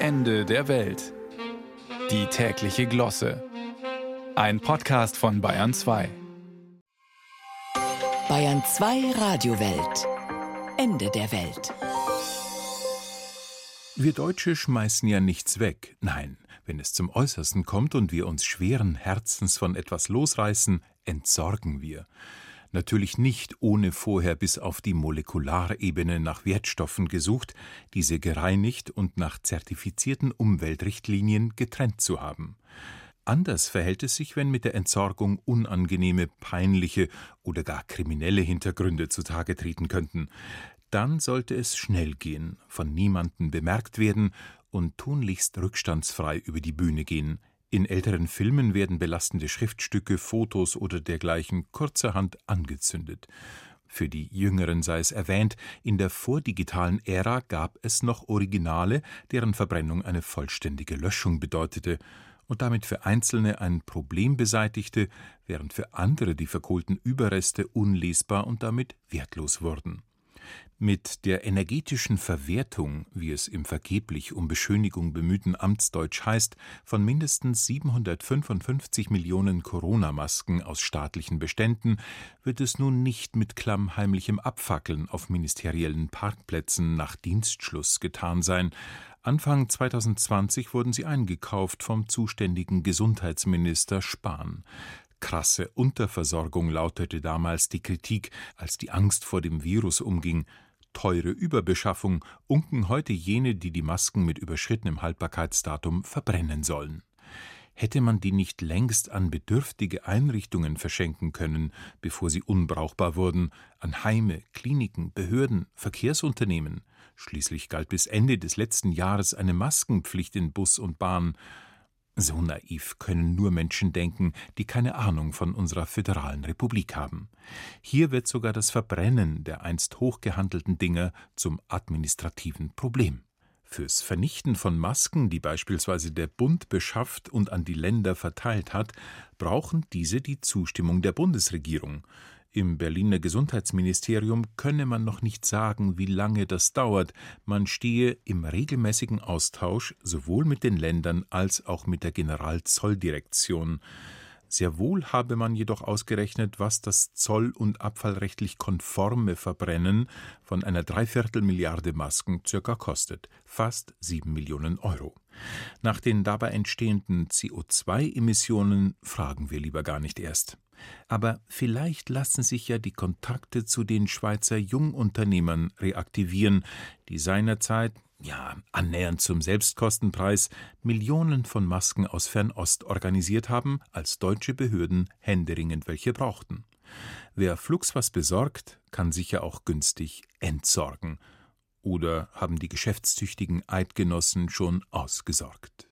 Ende der Welt. Die tägliche Glosse. Ein Podcast von Bayern 2. Bayern 2 Radiowelt. Ende der Welt. Wir Deutsche schmeißen ja nichts weg. Nein, wenn es zum Äußersten kommt und wir uns schweren Herzens von etwas losreißen, entsorgen wir. Natürlich nicht ohne vorher bis auf die Molekularebene nach Wertstoffen gesucht, diese gereinigt und nach zertifizierten Umweltrichtlinien getrennt zu haben. Anders verhält es sich, wenn mit der Entsorgung unangenehme, peinliche oder gar kriminelle Hintergründe zutage treten könnten. Dann sollte es schnell gehen, von niemandem bemerkt werden und tunlichst rückstandsfrei über die Bühne gehen, in älteren Filmen werden belastende Schriftstücke, Fotos oder dergleichen kurzerhand angezündet. Für die Jüngeren sei es erwähnt, in der vordigitalen Ära gab es noch Originale, deren Verbrennung eine vollständige Löschung bedeutete und damit für Einzelne ein Problem beseitigte, während für andere die verkohlten Überreste unlesbar und damit wertlos wurden. Mit der energetischen Verwertung, wie es im vergeblich um Beschönigung bemühten Amtsdeutsch heißt, von mindestens 755 Millionen Corona-Masken aus staatlichen Beständen wird es nun nicht mit klammheimlichem Abfackeln auf ministeriellen Parkplätzen nach Dienstschluss getan sein. Anfang 2020 wurden sie eingekauft vom zuständigen Gesundheitsminister Spahn. Krasse Unterversorgung lautete damals die Kritik, als die Angst vor dem Virus umging teure Überbeschaffung unken heute jene, die die Masken mit überschrittenem Haltbarkeitsdatum verbrennen sollen. Hätte man die nicht längst an bedürftige Einrichtungen verschenken können, bevor sie unbrauchbar wurden, an Heime, Kliniken, Behörden, Verkehrsunternehmen? Schließlich galt bis Ende des letzten Jahres eine Maskenpflicht in Bus und Bahn, so naiv können nur Menschen denken, die keine Ahnung von unserer föderalen Republik haben. Hier wird sogar das Verbrennen der einst hochgehandelten Dinge zum administrativen Problem. Fürs Vernichten von Masken, die beispielsweise der Bund beschafft und an die Länder verteilt hat, brauchen diese die Zustimmung der Bundesregierung. Im Berliner Gesundheitsministerium könne man noch nicht sagen, wie lange das dauert. Man stehe im regelmäßigen Austausch sowohl mit den Ländern als auch mit der Generalzolldirektion. Sehr wohl habe man jedoch ausgerechnet, was das zoll- und abfallrechtlich konforme Verbrennen von einer Dreiviertelmilliarde Masken circa kostet, fast sieben Millionen Euro. Nach den dabei entstehenden CO2-Emissionen fragen wir lieber gar nicht erst. Aber vielleicht lassen sich ja die Kontakte zu den Schweizer Jungunternehmern reaktivieren, die seinerzeit, ja, annähernd zum Selbstkostenpreis, Millionen von Masken aus Fernost organisiert haben, als deutsche Behörden händeringend welche brauchten. Wer flugs was besorgt, kann sicher auch günstig entsorgen. Oder haben die geschäftstüchtigen Eidgenossen schon ausgesorgt?